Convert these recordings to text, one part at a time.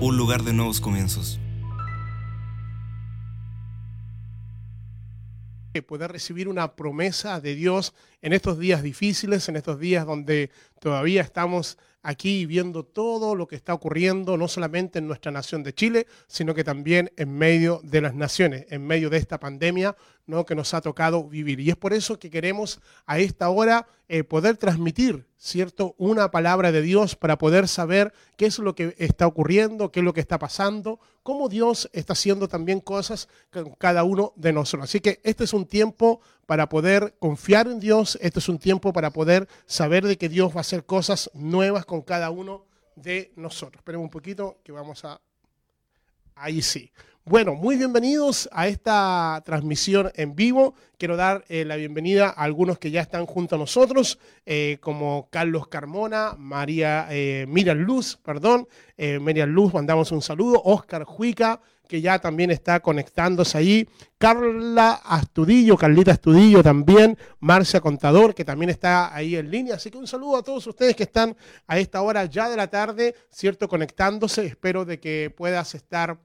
un lugar de nuevos comienzos. poder recibir una promesa de Dios en estos días difíciles, en estos días donde todavía estamos aquí viendo todo lo que está ocurriendo, no solamente en nuestra nación de Chile, sino que también en medio de las naciones, en medio de esta pandemia ¿no? que nos ha tocado vivir. Y es por eso que queremos a esta hora eh, poder transmitir, ¿cierto?, una palabra de Dios para poder saber qué es lo que está ocurriendo, qué es lo que está pasando, cómo Dios está haciendo también cosas con cada uno de nosotros. Así que este es un tiempo para poder confiar en Dios, este es un tiempo para poder saber de que Dios va a hacer cosas nuevas con cada uno de nosotros. Esperemos un poquito que vamos a... Ahí sí. Bueno, muy bienvenidos a esta transmisión en vivo. Quiero dar eh, la bienvenida a algunos que ya están junto a nosotros, eh, como Carlos Carmona, María eh, Miriam Luz, perdón, Miriam Luz, mandamos un saludo, Oscar Juica, que ya también está conectándose ahí, Carla Astudillo, Carlita Astudillo también, Marcia Contador, que también está ahí en línea. Así que un saludo a todos ustedes que están a esta hora ya de la tarde, ¿cierto? Conectándose. Espero de que puedas estar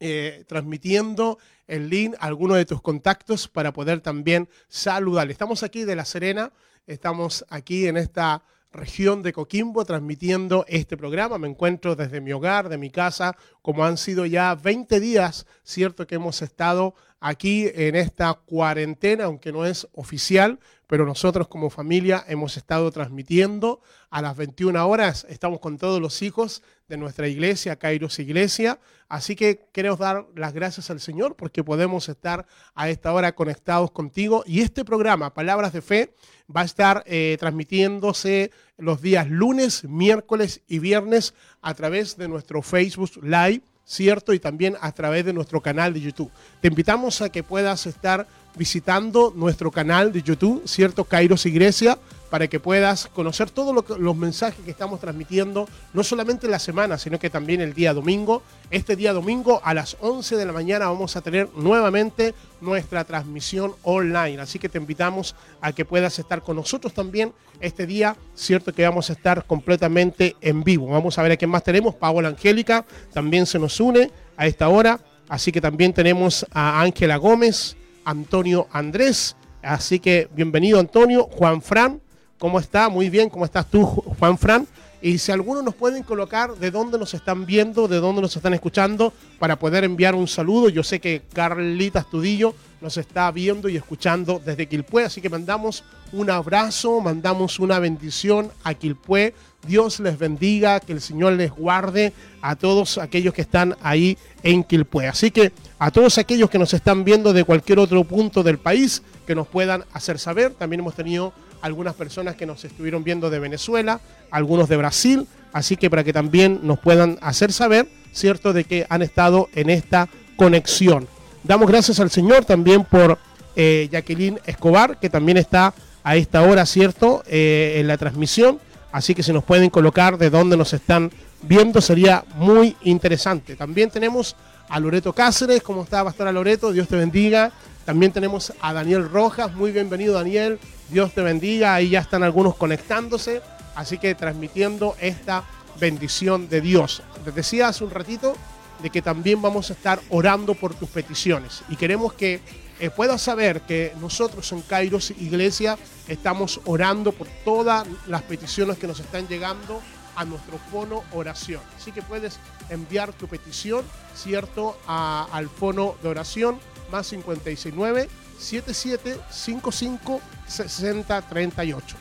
eh, transmitiendo el link alguno de tus contactos para poder también saludar. Estamos aquí de La Serena, estamos aquí en esta región de Coquimbo transmitiendo este programa. Me encuentro desde mi hogar, de mi casa, como han sido ya 20 días, cierto que hemos estado aquí en esta cuarentena, aunque no es oficial, pero nosotros como familia hemos estado transmitiendo a las 21 horas. Estamos con todos los hijos de nuestra iglesia, Kairos Iglesia. Así que queremos dar las gracias al Señor porque podemos estar a esta hora conectados contigo. Y este programa, Palabras de Fe, va a estar eh, transmitiéndose los días lunes, miércoles y viernes a través de nuestro Facebook Live, ¿cierto? Y también a través de nuestro canal de YouTube. Te invitamos a que puedas estar visitando nuestro canal de YouTube, ¿cierto? Kairos Iglesia, para que puedas conocer todos lo los mensajes que estamos transmitiendo, no solamente en la semana, sino que también el día domingo. Este día domingo a las 11 de la mañana vamos a tener nuevamente nuestra transmisión online. Así que te invitamos a que puedas estar con nosotros también este día, cierto que vamos a estar completamente en vivo. Vamos a ver a quién más tenemos. Paola Angélica también se nos une a esta hora. Así que también tenemos a Ángela Gómez, Antonio Andrés. Así que bienvenido Antonio, Juan Fran, ¿cómo está? Muy bien, ¿cómo estás tú, Juan Fran? Y si algunos nos pueden colocar de dónde nos están viendo, de dónde nos están escuchando, para poder enviar un saludo. Yo sé que Carlita Estudillo nos está viendo y escuchando desde Quilpué, así que mandamos un abrazo, mandamos una bendición a Quilpué. Dios les bendiga, que el Señor les guarde a todos aquellos que están ahí en Quilpué. Así que a todos aquellos que nos están viendo de cualquier otro punto del país, que nos puedan hacer saber. También hemos tenido algunas personas que nos estuvieron viendo de Venezuela, algunos de Brasil, así que para que también nos puedan hacer saber, ¿cierto?, de que han estado en esta conexión. Damos gracias al Señor también por eh, Jacqueline Escobar, que también está a esta hora, ¿cierto?, eh, en la transmisión. Así que si nos pueden colocar de dónde nos están viendo, sería muy interesante. También tenemos a Loreto Cáceres, ¿cómo está Pastora Loreto? Dios te bendiga. También tenemos a Daniel Rojas, muy bienvenido Daniel, Dios te bendiga, ahí ya están algunos conectándose, así que transmitiendo esta bendición de Dios. Les decía hace un ratito de que también vamos a estar orando por tus peticiones y queremos que eh, puedas saber que nosotros en Kairos Iglesia estamos orando por todas las peticiones que nos están llegando a nuestro fono oración. Así que puedes enviar tu petición, ¿cierto?, al fono de oración más 569 77 55 60 38.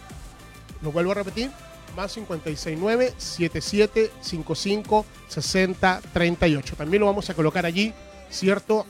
Lo vuelvo a repetir, más 569 77 55 60 38. También lo vamos a colocar allí, ¿cierto?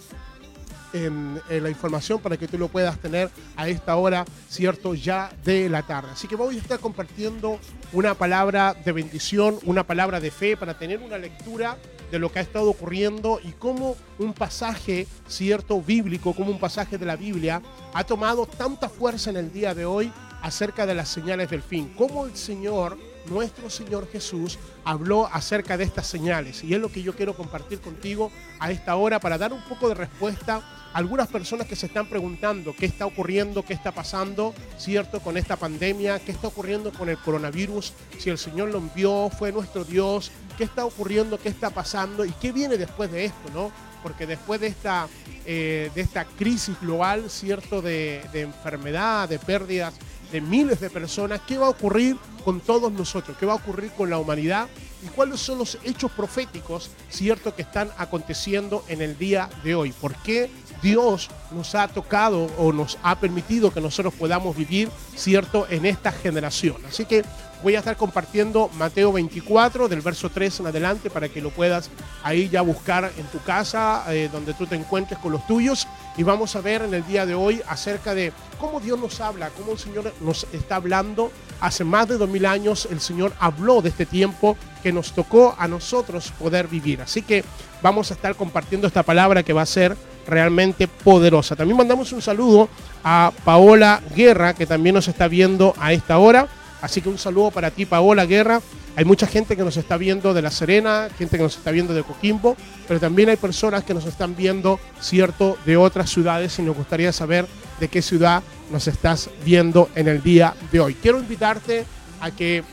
En, la información para que tú lo puedas tener a esta hora, ¿cierto? Ya de la tarde. Así que voy a estar compartiendo una palabra de bendición, una palabra de fe para tener una lectura de lo que ha estado ocurriendo y cómo un pasaje, cierto, bíblico, como un pasaje de la Biblia, ha tomado tanta fuerza en el día de hoy acerca de las señales del fin. Cómo el Señor nuestro Señor Jesús habló acerca de estas señales. Y es lo que yo quiero compartir contigo a esta hora para dar un poco de respuesta a algunas personas que se están preguntando qué está ocurriendo, qué está pasando, ¿cierto? Con esta pandemia, qué está ocurriendo con el coronavirus, si el Señor lo envió, fue nuestro Dios, qué está ocurriendo, qué está pasando y qué viene después de esto, ¿no? Porque después de esta, eh, de esta crisis global, ¿cierto? De, de enfermedad, de pérdidas de miles de personas, ¿qué va a ocurrir con todos nosotros? ¿Qué va a ocurrir con la humanidad? ¿Y cuáles son los hechos proféticos, cierto, que están aconteciendo en el día de hoy? ¿Por qué Dios nos ha tocado o nos ha permitido que nosotros podamos vivir, cierto, en esta generación? Así que voy a estar compartiendo Mateo 24, del verso 3 en adelante, para que lo puedas ahí ya buscar en tu casa, eh, donde tú te encuentres con los tuyos. Y vamos a ver en el día de hoy acerca de cómo Dios nos habla, cómo el Señor nos está hablando. Hace más de dos mil años el Señor habló de este tiempo que nos tocó a nosotros poder vivir. Así que vamos a estar compartiendo esta palabra que va a ser realmente poderosa. También mandamos un saludo a Paola Guerra, que también nos está viendo a esta hora. Así que un saludo para ti, Paola Guerra. Hay mucha gente que nos está viendo de La Serena, gente que nos está viendo de Coquimbo, pero también hay personas que nos están viendo, cierto, de otras ciudades y nos gustaría saber de qué ciudad nos estás viendo en el día de hoy. Quiero invitarte a que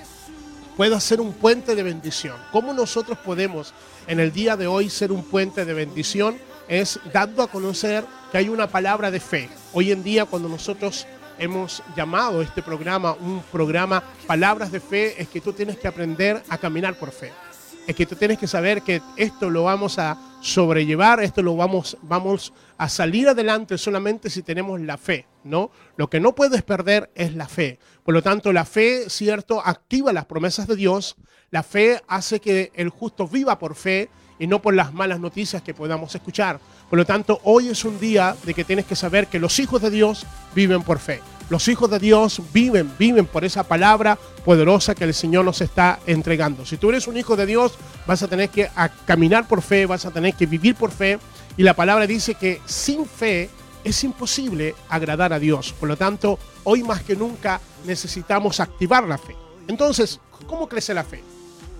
puedas ser un puente de bendición. ¿Cómo nosotros podemos en el día de hoy ser un puente de bendición? Es dando a conocer que hay una palabra de fe. Hoy en día cuando nosotros hemos llamado este programa un programa Palabras de Fe, es que tú tienes que aprender a caminar por fe. Es que tú tienes que saber que esto lo vamos a sobrellevar, esto lo vamos, vamos a salir adelante solamente si tenemos la fe, ¿no? Lo que no puedes perder es la fe. Por lo tanto, la fe, cierto, activa las promesas de Dios. La fe hace que el justo viva por fe y no por las malas noticias que podamos escuchar. Por lo tanto, hoy es un día de que tienes que saber que los hijos de Dios viven por fe. Los hijos de Dios viven, viven por esa palabra poderosa que el Señor nos está entregando. Si tú eres un hijo de Dios, vas a tener que caminar por fe, vas a tener que vivir por fe. Y la palabra dice que sin fe es imposible agradar a Dios. Por lo tanto, hoy más que nunca necesitamos activar la fe. Entonces, ¿cómo crece la fe?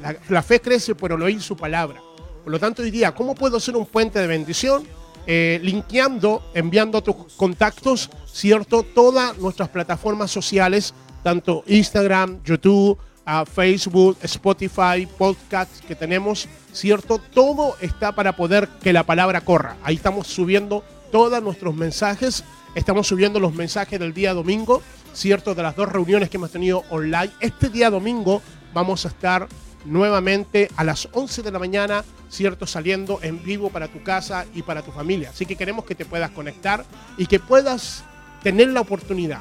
La, la fe crece por oír su palabra. Por lo tanto, diría, ¿cómo puedo ser un puente de bendición? Eh, linkeando, enviando tus contactos, ¿cierto? Todas nuestras plataformas sociales, tanto Instagram, YouTube, uh, Facebook, Spotify, podcast que tenemos, ¿cierto? Todo está para poder que la palabra corra. Ahí estamos subiendo todos nuestros mensajes. Estamos subiendo los mensajes del día domingo, ¿cierto? De las dos reuniones que hemos tenido online. Este día domingo vamos a estar nuevamente a las 11 de la mañana, ¿cierto? Saliendo en vivo para tu casa y para tu familia. Así que queremos que te puedas conectar y que puedas tener la oportunidad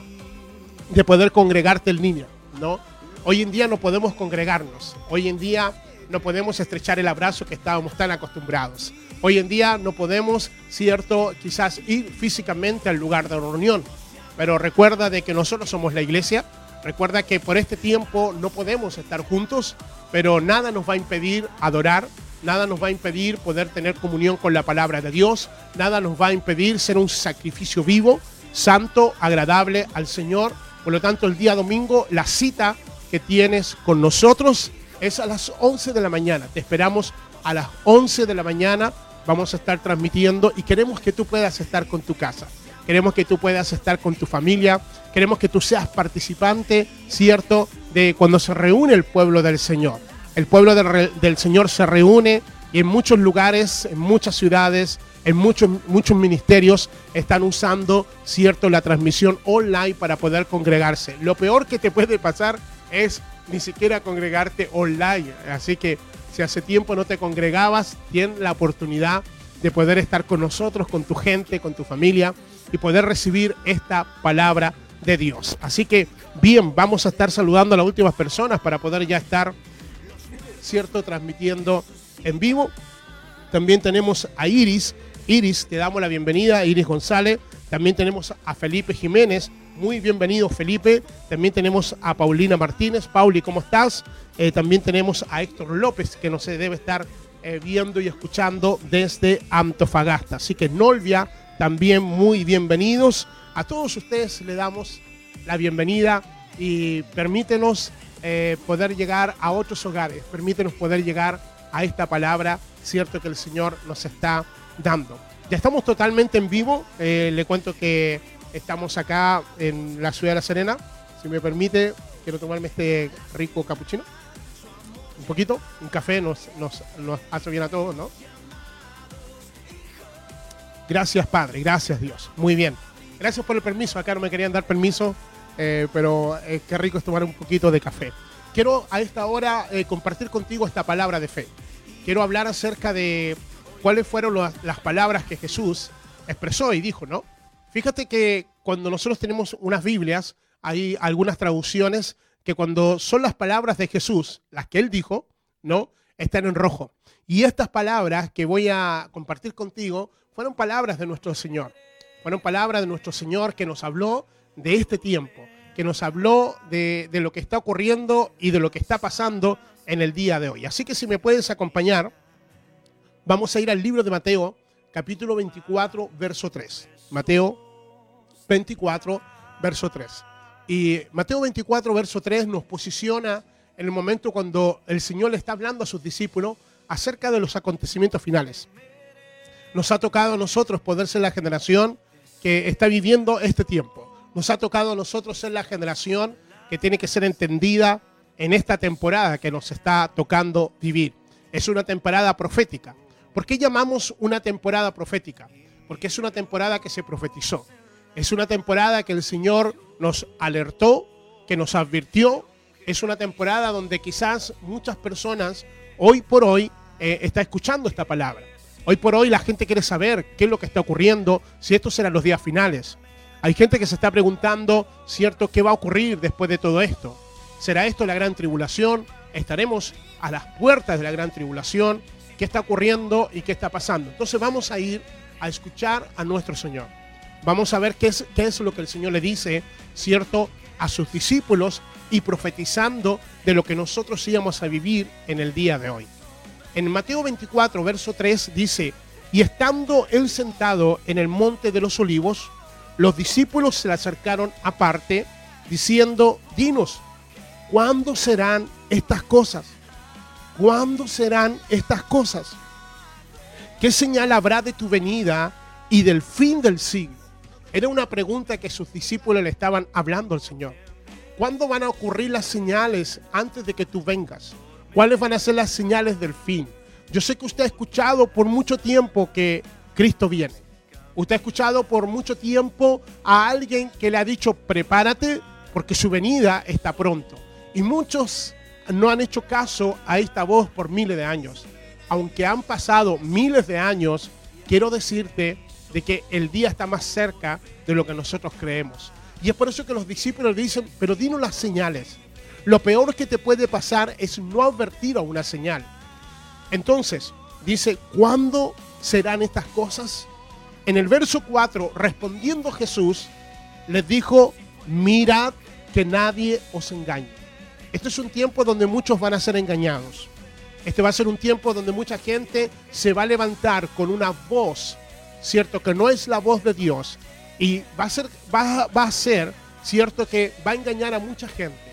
de poder congregarte el niño, ¿no? Hoy en día no podemos congregarnos. Hoy en día no podemos estrechar el abrazo que estábamos tan acostumbrados. Hoy en día no podemos, cierto, quizás ir físicamente al lugar de reunión. Pero recuerda de que nosotros somos la iglesia. Recuerda que por este tiempo no podemos estar juntos, pero nada nos va a impedir adorar, nada nos va a impedir poder tener comunión con la palabra de Dios, nada nos va a impedir ser un sacrificio vivo, santo, agradable al Señor. Por lo tanto, el día domingo, la cita que tienes con nosotros es a las 11 de la mañana. Te esperamos a las 11 de la mañana. Vamos a estar transmitiendo y queremos que tú puedas estar con tu casa. Queremos que tú puedas estar con tu familia. Queremos que tú seas participante, ¿cierto?, de cuando se reúne el pueblo del Señor. El pueblo del, Señor se reúne y en muchos lugares, en muchas ciudades, en muchos, muchos ministerios están usando, ¿cierto?, la transmisión online para poder congregarse. Lo peor que te puede pasar es ni siquiera congregarte online. Así que si hace tiempo no te congregabas, tienes la oportunidad de poder estar con nosotros, con tu gente, con tu familia y poder recibir esta palabra de Dios. Así que, bien, vamos a estar saludando a las últimas personas para poder ya estar, ¿cierto?, transmitiendo en vivo. También tenemos a Iris. Iris, te damos la bienvenida, Iris González. También tenemos a Felipe Jiménez. Muy bienvenido, Felipe. También tenemos a Paulina Martínez. Pauli, ¿cómo estás? Eh, también tenemos a Héctor López, que no se debe estar eh, viendo y escuchando desde Antofagasta. Así que Nolvia, también muy bienvenidos. A todos ustedes le damos la bienvenida y permítenos eh, poder llegar a otros hogares. Permítenos poder llegar a esta palabra, cierto, que el Señor nos está dando. Ya estamos totalmente en vivo. Eh, le cuento que estamos acá en la ciudad de La Serena. Si me permite, quiero tomarme este rico capuchino. Un poquito, un café nos, nos, nos hace bien a todos, ¿no? Gracias, Padre. Gracias, Dios. Muy bien. Gracias por el permiso. Acá no me querían dar permiso, eh, pero eh, qué rico es tomar un poquito de café. Quiero a esta hora eh, compartir contigo esta palabra de fe. Quiero hablar acerca de cuáles fueron las, las palabras que Jesús expresó y dijo, ¿no? Fíjate que cuando nosotros tenemos unas Biblias, hay algunas traducciones que cuando son las palabras de Jesús, las que él dijo, ¿no? Están en rojo. Y estas palabras que voy a compartir contigo fueron palabras de nuestro Señor. Fueron palabras de nuestro Señor que nos habló de este tiempo, que nos habló de, de lo que está ocurriendo y de lo que está pasando en el día de hoy. Así que si me puedes acompañar, vamos a ir al libro de Mateo, capítulo 24, verso 3. Mateo 24, verso 3. Y Mateo 24, verso 3 nos posiciona en el momento cuando el Señor le está hablando a sus discípulos acerca de los acontecimientos finales. Nos ha tocado a nosotros poder ser la generación que está viviendo este tiempo. Nos ha tocado a nosotros ser la generación que tiene que ser entendida en esta temporada que nos está tocando vivir. Es una temporada profética. ¿Por qué llamamos una temporada profética? Porque es una temporada que se profetizó. Es una temporada que el Señor nos alertó, que nos advirtió. Es una temporada donde quizás muchas personas hoy por hoy eh, está escuchando esta palabra. Hoy por hoy la gente quiere saber qué es lo que está ocurriendo, si estos serán los días finales. Hay gente que se está preguntando, ¿cierto?, qué va a ocurrir después de todo esto. ¿Será esto la gran tribulación? ¿Estaremos a las puertas de la gran tribulación? ¿Qué está ocurriendo y qué está pasando? Entonces vamos a ir a escuchar a nuestro Señor. Vamos a ver qué es, qué es lo que el Señor le dice, ¿cierto?, a sus discípulos y profetizando de lo que nosotros íbamos a vivir en el día de hoy. En Mateo 24, verso 3 dice, y estando él sentado en el monte de los olivos, los discípulos se le acercaron aparte, diciendo, dinos, ¿cuándo serán estas cosas? ¿Cuándo serán estas cosas? ¿Qué señal habrá de tu venida y del fin del siglo? Era una pregunta que sus discípulos le estaban hablando al Señor. ¿Cuándo van a ocurrir las señales antes de que tú vengas? ¿Cuáles van a ser las señales del fin? Yo sé que usted ha escuchado por mucho tiempo que Cristo viene. Usted ha escuchado por mucho tiempo a alguien que le ha dicho, prepárate porque su venida está pronto. Y muchos no han hecho caso a esta voz por miles de años. Aunque han pasado miles de años, quiero decirte de que el día está más cerca de lo que nosotros creemos. Y es por eso que los discípulos dicen, pero dinos las señales. Lo peor que te puede pasar es no advertir a una señal. Entonces, dice, ¿cuándo serán estas cosas? En el verso 4, respondiendo Jesús, les dijo, mirad que nadie os engañe. Este es un tiempo donde muchos van a ser engañados. Este va a ser un tiempo donde mucha gente se va a levantar con una voz, cierto, que no es la voz de Dios. Y va a ser, va, va a ser, cierto, que va a engañar a mucha gente.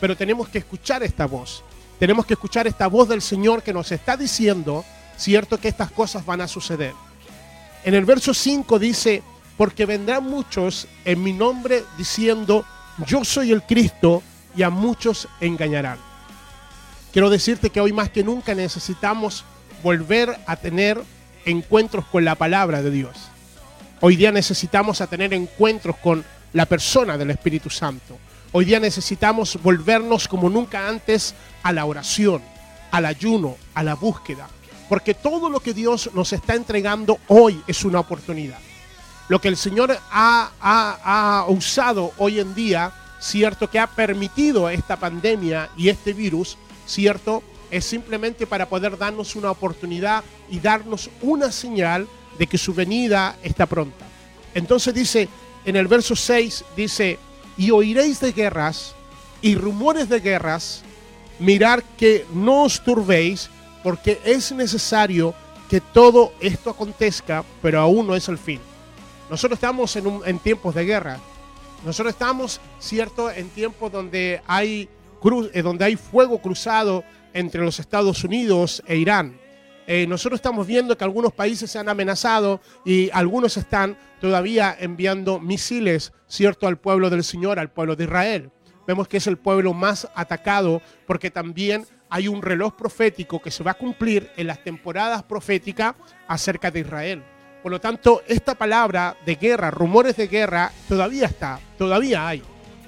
Pero tenemos que escuchar esta voz. Tenemos que escuchar esta voz del Señor que nos está diciendo, cierto, que estas cosas van a suceder. En el verso 5 dice, porque vendrán muchos en mi nombre diciendo, yo soy el Cristo, y a muchos engañarán. Quiero decirte que hoy más que nunca necesitamos volver a tener encuentros con la palabra de Dios. Hoy día necesitamos a tener encuentros con la persona del Espíritu Santo. Hoy día necesitamos volvernos como nunca antes a la oración, al ayuno, a la búsqueda. Porque todo lo que Dios nos está entregando hoy es una oportunidad. Lo que el Señor ha, usado hoy en día, cierto, que ha permitido esta pandemia y este virus, cierto, es simplemente para poder darnos una oportunidad y darnos una señal de que su venida está pronta. Entonces dice, en el verso 6 dice, y oiréis de guerras y rumores de guerras, mirar que no os turbéis, porque es necesario que todo esto acontezca, pero aún no es el fin. Nosotros estamos en, un, en tiempos de guerra. Nosotros estamos, cierto, en tiempos donde hay eh, donde hay fuego cruzado entre los Estados Unidos e Irán. Eh, nosotros estamos viendo que algunos países se han amenazado y algunos están todavía enviando misiles, ¿cierto?, al pueblo del Señor, al pueblo de Israel. Vemos que es el pueblo más atacado porque también hay un reloj profético que se va a cumplir en las temporadas proféticas acerca de Israel. Por lo tanto, esta palabra de guerra, rumores de guerra, todavía está, todavía hay.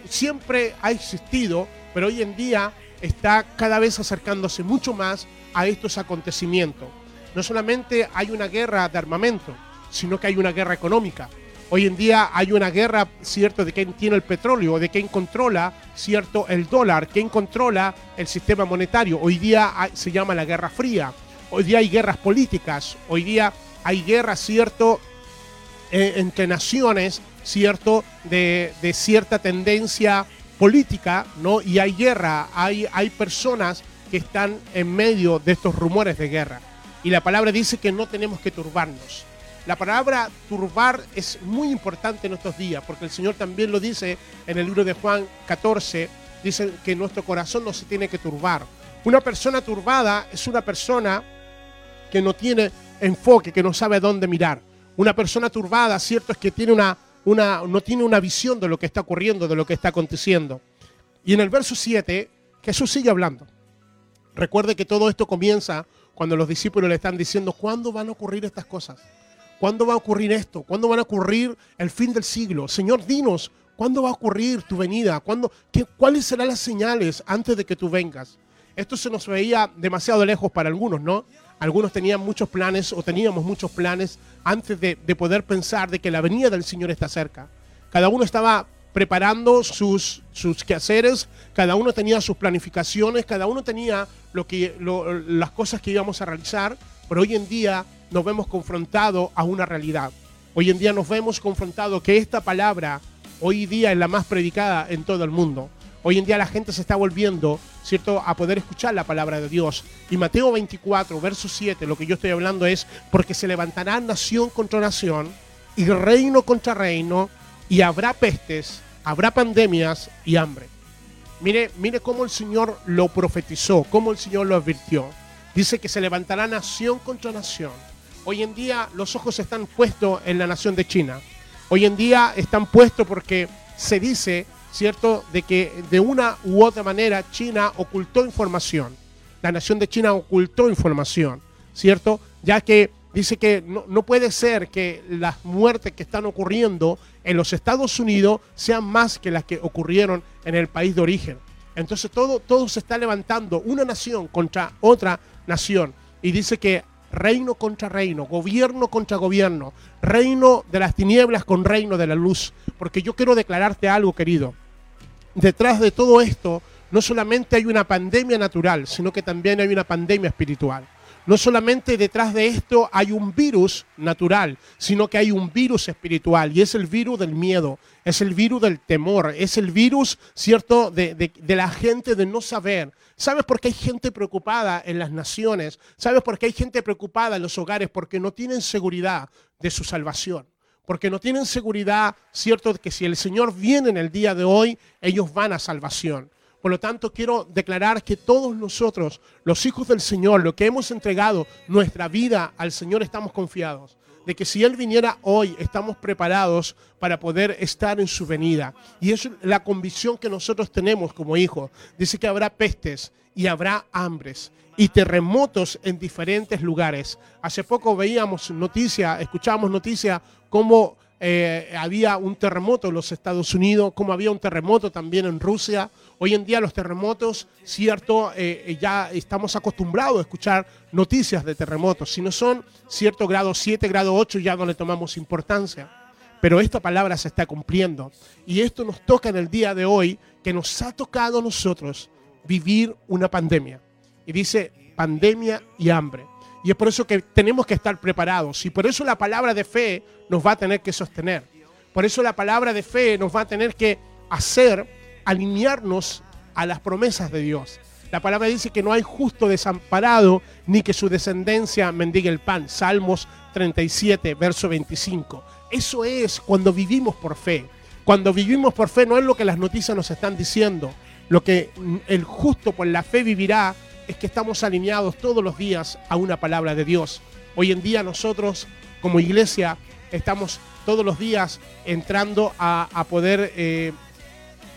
Siempre ha existido, pero hoy en día está cada vez acercándose mucho más a estos acontecimientos. No solamente hay una guerra de armamento, sino que hay una guerra económica. Hoy en día hay una guerra, cierto, de quién tiene el petróleo, de quién controla, cierto, el dólar, quién controla el sistema monetario. Hoy día se llama la Guerra Fría. Hoy día hay guerras políticas. Hoy día hay guerras, cierto, eh, entre naciones, ¿cierto? De, de cierta tendencia política, ¿no? Y hay guerra, hay, hay personas que están en medio de estos rumores de guerra. Y la palabra dice que no tenemos que turbarnos. La palabra turbar es muy importante en estos días, porque el Señor también lo dice en el libro de Juan 14, dice que nuestro corazón no se tiene que turbar. Una persona turbada es una persona que no tiene enfoque, que no sabe dónde mirar. Una persona turbada, cierto, es que tiene una, una, no tiene una visión de lo que está ocurriendo, de lo que está aconteciendo. Y en el verso 7, Jesús sigue hablando. Recuerde que todo esto comienza cuando los discípulos le están diciendo, ¿cuándo van a ocurrir estas cosas? ¿Cuándo va a ocurrir esto? ¿Cuándo van a ocurrir el fin del siglo? Señor, dinos, ¿cuándo va a ocurrir tu venida? ¿Cuándo, qué, ¿Cuáles serán las señales antes de que tú vengas? Esto se nos veía demasiado lejos para algunos, ¿no? Algunos tenían muchos planes o teníamos muchos planes antes de, de poder pensar de que la venida del Señor está cerca. Cada uno estaba preparando sus, sus quehaceres, cada uno tenía sus planificaciones, cada uno tenía lo que, las cosas que íbamos a realizar, pero hoy en día nos vemos confrontados a una realidad. Hoy en día nos vemos confrontados que esta palabra hoy día es la más predicada en todo el mundo. Hoy en día la gente se está volviendo, ¿cierto?, a poder escuchar la palabra de Dios. Y Mateo 24, verso 7, lo que yo estoy hablando es, porque se levantará nación contra nación y reino contra reino, y habrá pestes, habrá pandemias y hambre. Mire, mire cómo el Señor lo profetizó, cómo el Señor lo advirtió. Dice que se levantará nación contra nación. Hoy en día los ojos están puestos en la nación de China. Hoy en día están puestos porque se dice, ¿cierto?, de que de una u otra manera China ocultó información. La nación de China ocultó información, ¿cierto? Ya que dice que no, no puede ser que las muertes que están ocurriendo en los Estados Unidos sean más que las que ocurrieron en el país de origen. Entonces todo, todo se está levantando, una nación contra otra nación. Y dice que reino contra reino, gobierno contra gobierno, reino de las tinieblas con reino de la luz. Porque yo quiero declararte algo, querido. Detrás de todo esto, no solamente hay una pandemia natural, sino que también hay una pandemia espiritual. No solamente detrás de esto hay un virus natural, sino que hay un virus espiritual y es el virus del miedo, es el virus del temor, es el virus, ¿cierto?, de, de- la gente de no saber. ¿Sabes por qué hay gente preocupada en las naciones? ¿Sabes por qué hay gente preocupada en los hogares? Porque no tienen seguridad de su salvación porque no tienen seguridad, cierto, de que si el Señor viene en el día de hoy, ellos van a salvación. Por lo tanto, quiero declarar que todos nosotros, los hijos del Señor, lo que hemos entregado nuestra vida al Señor, estamos confiados de que si Él viniera hoy, estamos preparados para poder estar en su venida. Y es la convicción que nosotros tenemos como hijos. Dice que habrá pestes y habrá hambres y terremotos en diferentes lugares. Hace poco veíamos noticia, escuchábamos noticia cómo eh, había un terremoto en los Estados Unidos, cómo había un terremoto también en Rusia. Hoy en día los terremotos, cierto, eh, ya estamos acostumbrados a escuchar noticias de terremotos. Si no son cierto grado 7, grado 8, ya no le tomamos importancia. Pero esta palabra se está cumpliendo. Y esto nos toca en el día de hoy, que nos ha tocado a nosotros vivir una pandemia. Y dice pandemia y hambre. Y es por eso que tenemos que estar preparados. Y por eso la palabra de fe nos va a tener que sostener. Por eso la palabra de fe nos va a tener que hacer alinearnos a las promesas de Dios. La palabra dice que no hay justo desamparado ni que su descendencia mendigue el pan. Salmos 37, verso 25. Eso es cuando vivimos por fe. Cuando vivimos por fe no es lo que las noticias nos están diciendo. lo que el justo por la fe vivirá es que estamos alineados todos los días a una palabra de Dios. Hoy en día nosotros como iglesia estamos todos los días entrando a, poder eh,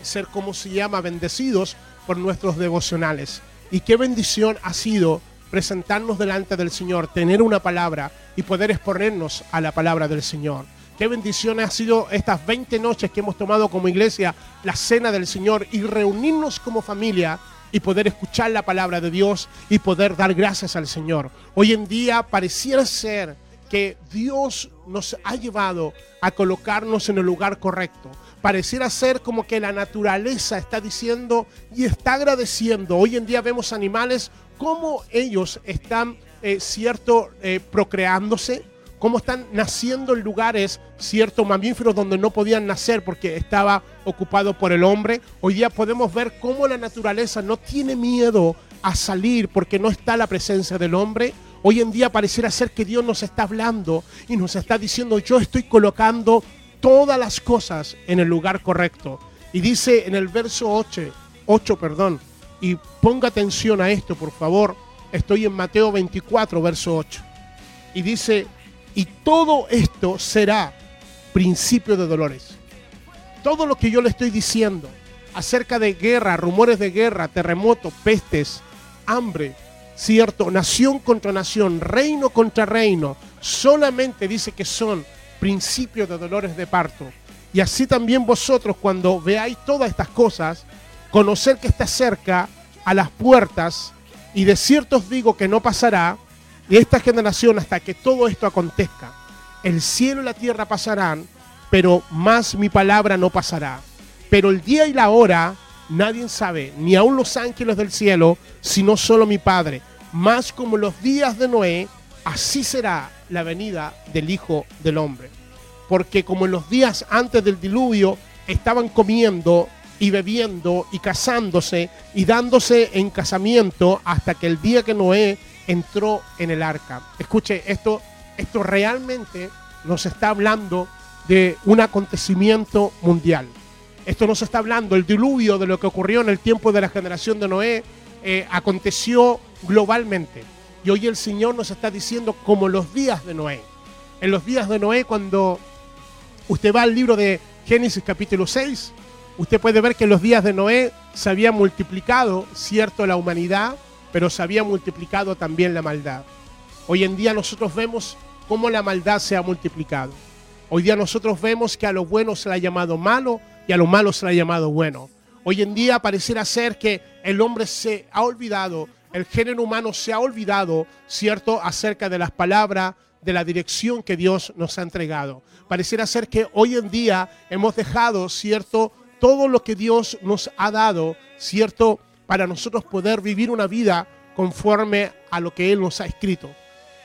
ser, como se llama, bendecidos por nuestros devocionales. Y qué bendición ha sido presentarnos delante del Señor, tener una palabra y poder exponernos a la palabra del Señor. Qué bendición ha sido estas 20 noches que hemos tomado como iglesia la cena del Señor y reunirnos como familia y poder escuchar la palabra de Dios y poder dar gracias al Señor. Hoy en día pareciera ser que Dios nos ha llevado a colocarnos en el lugar correcto. Pareciera ser como que la naturaleza está diciendo y está agradeciendo. Hoy en día vemos animales como ellos están, eh, cierto, eh, procreándose, cómo están naciendo en lugares, ciertos mamíferos donde no podían nacer porque estaba ocupado por el hombre. Hoy día podemos ver cómo la naturaleza no tiene miedo a salir porque no está la presencia del hombre. Hoy en día pareciera ser que Dios nos está hablando y nos está diciendo, yo estoy colocando todas las cosas en el lugar correcto. Y dice en el verso 8, 8 perdón, y ponga atención a esto, por favor. Estoy en Mateo 24, verso 8. Y dice, y todo esto será principio de dolores. Todo lo que yo le estoy diciendo acerca de guerra, rumores de guerra, terremotos, pestes, hambre, cierto, nación contra nación, reino contra reino, solamente dice que son principios de dolores de parto. Y así también vosotros cuando veáis todas estas cosas, conocer que está cerca a las puertas, y de cierto os digo que no pasará, esta generación hasta que todo esto acontezca. El cielo y la tierra pasarán, pero más mi palabra no pasará. Pero el día y la hora nadie sabe, ni aun los ángeles del cielo, sino solo mi Padre. Más como los días de Noé, así será la venida del Hijo del Hombre. Porque como en los días antes del diluvio estaban comiendo y bebiendo y casándose y dándose en casamiento hasta que el día que Noé entró en el arca. Escuche, esto, esto realmente nos está hablando de un acontecimiento mundial. Esto nos está hablando, el diluvio de lo que ocurrió en el tiempo de la generación de Noé, eh, aconteció globalmente. Y hoy el Señor nos está diciendo como los días de Noé. En los días de Noé, cuando usted va al libro de Génesis capítulo 6, usted puede ver que en los días de Noé se había multiplicado, cierto, la humanidad, pero se había multiplicado también la maldad. Hoy en día nosotros vemos cómo la maldad se ha multiplicado. Hoy día nosotros vemos que a lo bueno se le ha llamado malo y a lo malo se le ha llamado bueno. Hoy en día pareciera ser que el hombre se ha olvidado, el género humano se ha olvidado, ¿cierto?, acerca de las palabras, de la dirección que Dios nos ha entregado. Pareciera ser que hoy en día hemos dejado, ¿cierto?, todo lo que Dios nos ha dado, ¿cierto?, para nosotros poder vivir una vida conforme a lo que Él nos ha escrito.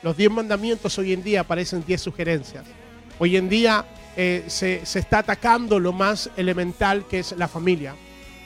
Los diez mandamientos hoy en día parecen diez sugerencias. Hoy en día eh, se, se está atacando lo más elemental que es la familia.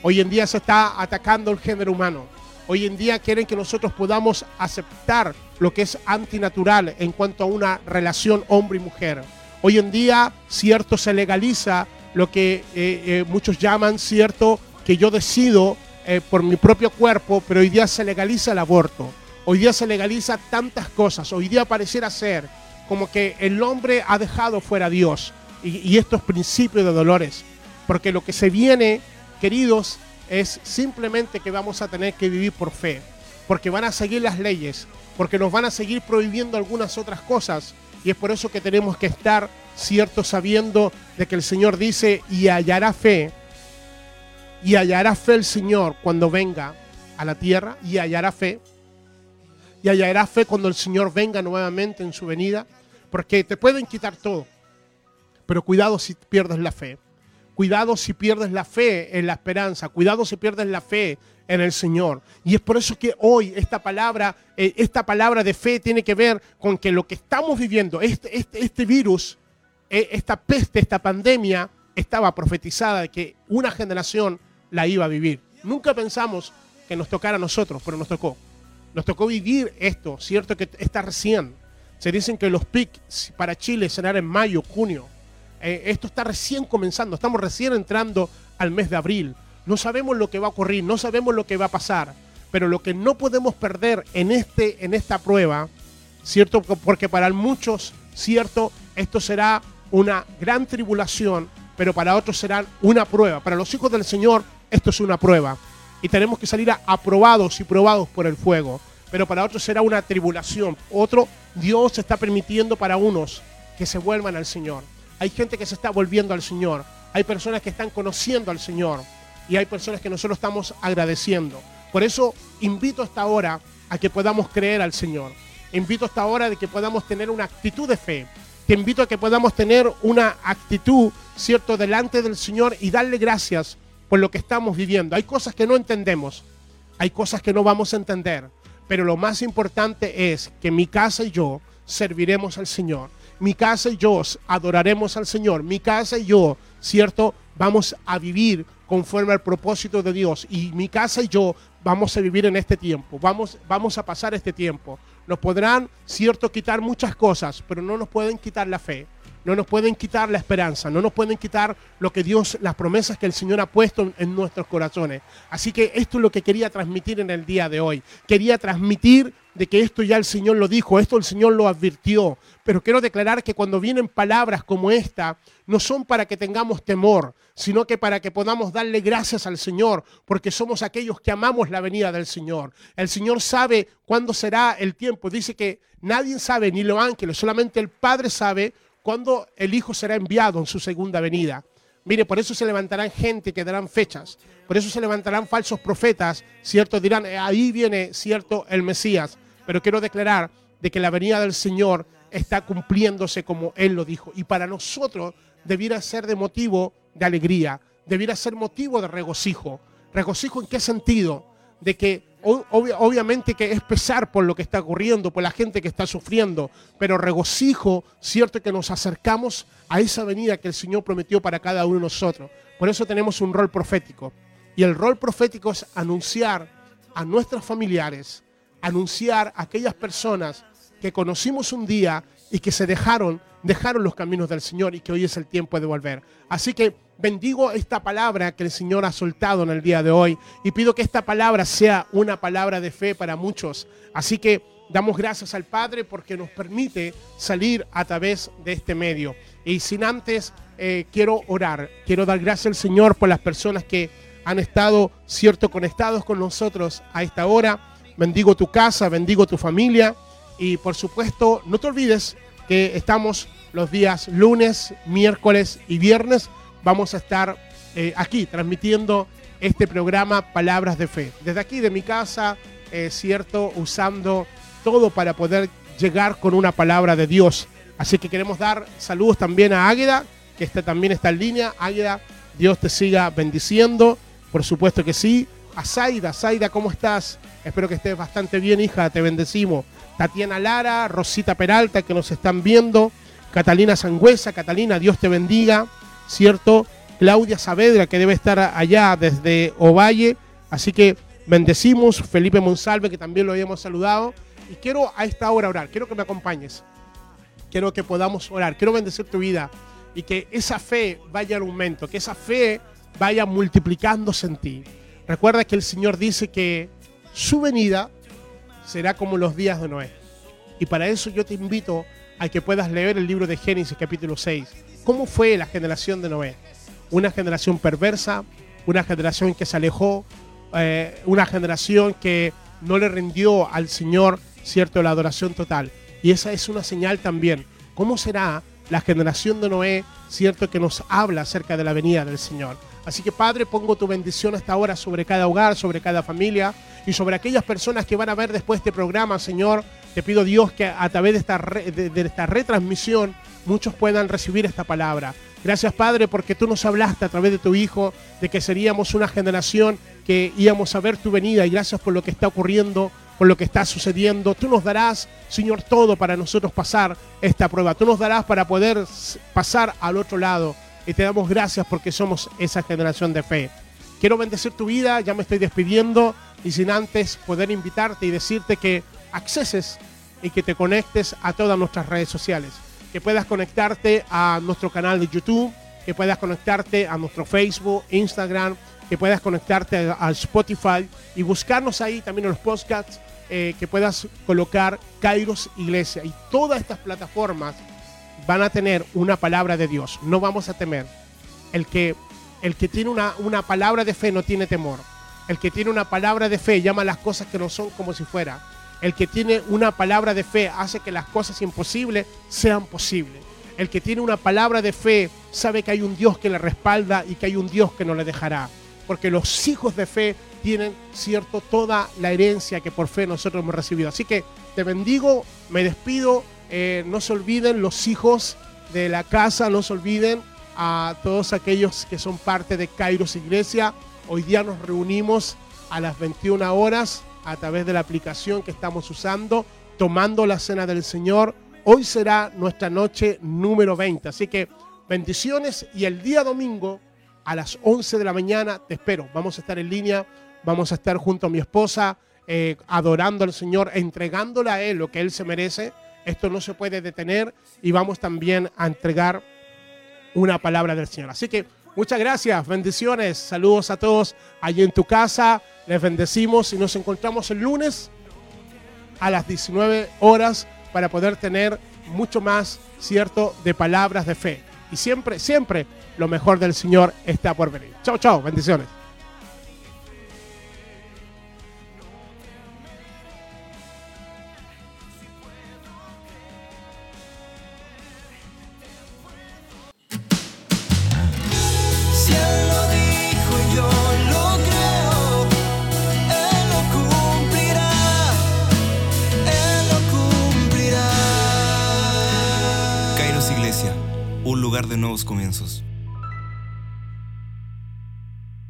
Hoy en día se está atacando el género humano. Hoy en día quieren que nosotros podamos aceptar lo que es antinatural en cuanto a una relación hombre y mujer. Hoy en día, cierto, se legaliza lo que eh, eh, muchos llaman, cierto, que yo decido eh, por mi propio cuerpo, pero hoy día se legaliza el aborto. Hoy día se legaliza tantas cosas. Hoy día pareciera ser como que el hombre ha dejado fuera a Dios y, y estos principios de dolores. Porque lo que se viene, queridos, es simplemente que vamos a tener que vivir por fe. Porque van a seguir las leyes, porque nos van a seguir prohibiendo algunas otras cosas. Y es por eso que tenemos que estar cierto sabiendo de que el Señor dice y hallará fe y hallará fe el Señor cuando venga a la tierra y hallará fe. Y hallará fe cuando el Señor venga nuevamente en su venida. Porque te pueden quitar todo. Pero cuidado si pierdes la fe. Cuidado si pierdes la fe en la esperanza. Cuidado si pierdes la fe en el Señor. Y es por eso que hoy esta palabra, eh, esta palabra de fe tiene que ver con que lo que estamos viviendo, este, este, este virus, eh, esta peste, esta pandemia, estaba profetizada de que una generación la iba a vivir. Nunca pensamos que nos tocara a nosotros, pero nos tocó. Nos tocó vivir esto, cierto que está recién. Se dicen que los PIC para Chile serán en mayo, junio. Eh, esto está recién comenzando, estamos recién entrando al mes de abril. No sabemos lo que va a ocurrir, no sabemos lo que va a pasar, pero lo que no podemos perder en, este, en esta prueba, ¿cierto? Porque para muchos, ¿cierto? Esto será una gran tribulación, pero para otros será una prueba. Para los hijos del Señor, esto es una prueba. Y tenemos que salir aprobados y probados por el fuego. Pero para otros será una tribulación. Otro, Dios está permitiendo para unos que se vuelvan al Señor. Hay gente que se está volviendo al Señor. Hay personas que están conociendo al Señor. Y hay personas que nosotros estamos agradeciendo. Por eso invito a esta hora a que podamos creer al Señor. Invito a esta hora de que podamos tener una actitud de fe. Te invito a que podamos tener una actitud, ¿cierto?, delante del Señor y darle gracias por lo que estamos viviendo. Hay cosas que no entendemos, hay cosas que no vamos a entender, pero lo más importante es que mi casa y yo serviremos al Señor. Mi casa y yo adoraremos al Señor. Mi casa y yo, ¿cierto? Vamos a vivir conforme al propósito de Dios. Y mi casa y yo vamos a vivir en este tiempo. Vamos, vamos a pasar este tiempo. Nos podrán, cierto, quitar muchas cosas, pero no nos pueden quitar la fe no nos pueden quitar la esperanza, no nos pueden quitar lo que Dios, las promesas que el Señor ha puesto en nuestros corazones. Así que esto es lo que quería transmitir en el día de hoy. Quería transmitir de que esto ya el Señor lo dijo, esto el Señor lo advirtió. Pero quiero declarar que cuando vienen palabras como esta, no son para que tengamos temor, sino que para que podamos darle gracias al Señor, porque somos aquellos que amamos la venida del Señor. El Señor sabe cuándo será el tiempo. Dice que nadie sabe, ni los ángeles, solamente el Padre sabe cuando el Hijo será enviado en su segunda venida. Mire, por eso se levantarán gente que darán fechas, por eso se levantarán falsos profetas, ¿cierto? Dirán, eh, ahí viene, ¿cierto?, el Mesías. Pero quiero declarar de que la venida del Señor está cumpliéndose como Él lo dijo. Y para nosotros debiera ser de motivo de alegría, debiera ser motivo de regocijo. ¿Regocijo en qué sentido? De que obviamente que es pesar por lo que está ocurriendo, por la gente que está sufriendo, pero regocijo, cierto que nos acercamos a esa venida que el Señor prometió para cada uno de nosotros. Por eso tenemos un rol profético. Y el rol profético es anunciar a nuestros familiares, anunciar a aquellas personas que conocimos un día y que se dejaron, dejaron los caminos del Señor y que hoy es el tiempo de volver. Así que bendigo esta palabra que el Señor ha soltado en el día de hoy y pido que esta palabra sea una palabra de fe para muchos. Así que damos gracias al Padre porque nos permite salir a través de este medio. Y sin antes, eh, quiero orar, quiero dar gracias al Señor por las personas que han estado, cierto, conectados con nosotros a esta hora. Bendigo tu casa, bendigo tu familia y por supuesto no te olvides que estamos los días lunes, miércoles y viernes vamos a estar eh, aquí transmitiendo este programa Palabras de Fe. Desde aquí, de mi casa, es cierto, usando todo para poder llegar con una palabra de Dios. Así que queremos dar saludos también a Águeda, que está, también está en línea. Águeda, Dios te siga bendiciendo. Por supuesto que sí. A Zaida, Zaida, ¿cómo estás? Espero que estés bastante bien, hija, te bendecimos. Tatiana Lara, Rosita Peralta, que nos están viendo. Catalina Sangüesa, Catalina, Dios te bendiga. ¿Cierto? Claudia Saavedra, que debe estar allá desde Ovalle. Así que bendecimos. Felipe Monsalve, que también lo habíamos saludado. Y quiero a esta hora orar, quiero que me acompañes. Quiero que podamos orar, quiero bendecir tu vida y que esa fe vaya en aumento, que esa fe vaya multiplicándose en ti. Recuerda que el Señor dice que su venida será como los días de Noé. Y para eso yo te invito a que puedas leer el libro de Génesis capítulo 6 ¿Cómo fue la generación de Noé? Una generación perversa, una generación que se alejó, eh, una generación que no le rindió al Señor, ¿cierto?, la adoración total. Y esa es una señal también. ¿Cómo será la generación de Noé, cierto, que nos habla acerca de la venida del Señor? Así que Padre, pongo tu bendición hasta ahora sobre cada hogar, sobre cada familia y sobre aquellas personas que van a ver después este programa, Señor. Te pido Dios que a través de esta, de esta retransmisión muchos puedan recibir esta palabra. Gracias Padre porque tú nos hablaste a través de tu Hijo de que seríamos una generación que íbamos a ver tu venida y gracias por lo que está ocurriendo, por lo que está sucediendo. Tú nos darás, Señor, todo para nosotros pasar esta prueba. Tú nos darás para poder pasar al otro lado. Y te damos gracias porque somos esa generación de fe. Quiero bendecir tu vida, ya me estoy despidiendo y sin antes poder invitarte y decirte que acceses y que te conectes a todas nuestras redes sociales que puedas conectarte a nuestro canal de YouTube, que puedas conectarte a nuestro Facebook, Instagram, que puedas conectarte a, a Spotify y buscarnos ahí también en los podcasts, eh, que puedas colocar Kairos Iglesia. Y todas estas plataformas van a tener una palabra de Dios. No vamos a temer. El que, el que tiene una, una palabra de fe no tiene temor. El que tiene una palabra de fe llama las cosas que no son como si fuera. El que tiene una palabra de fe hace que las cosas imposibles sean posibles. El que tiene una palabra de fe sabe que hay un Dios que le respalda y que hay un Dios que no le dejará. Porque los hijos de fe tienen, cierto, toda la herencia que por fe nosotros hemos recibido. Así que te bendigo, me despido. Eh, no se olviden los hijos de la casa, no se olviden a todos aquellos que son parte de Kairos Iglesia. Hoy día nos reunimos a las 21 horas a través de la aplicación que estamos usando, tomando la cena del Señor. Hoy será nuestra noche número 20. Así que bendiciones y el día domingo a las 11 de la mañana te espero. Vamos a estar en línea, vamos a estar junto a mi esposa, eh, adorando al Señor, entregándole a Él lo que Él se merece. Esto no se puede detener y vamos también a entregar una palabra del Señor. Así que muchas gracias, bendiciones, saludos a todos allí en tu casa, les bendecimos y nos encontramos el lunes a las 19 horas para poder tener mucho más, cierto, de palabras de fe. Y siempre, siempre lo mejor del Señor está por venir. Chao, chao, bendiciones. Lugar de nuevos comienzos.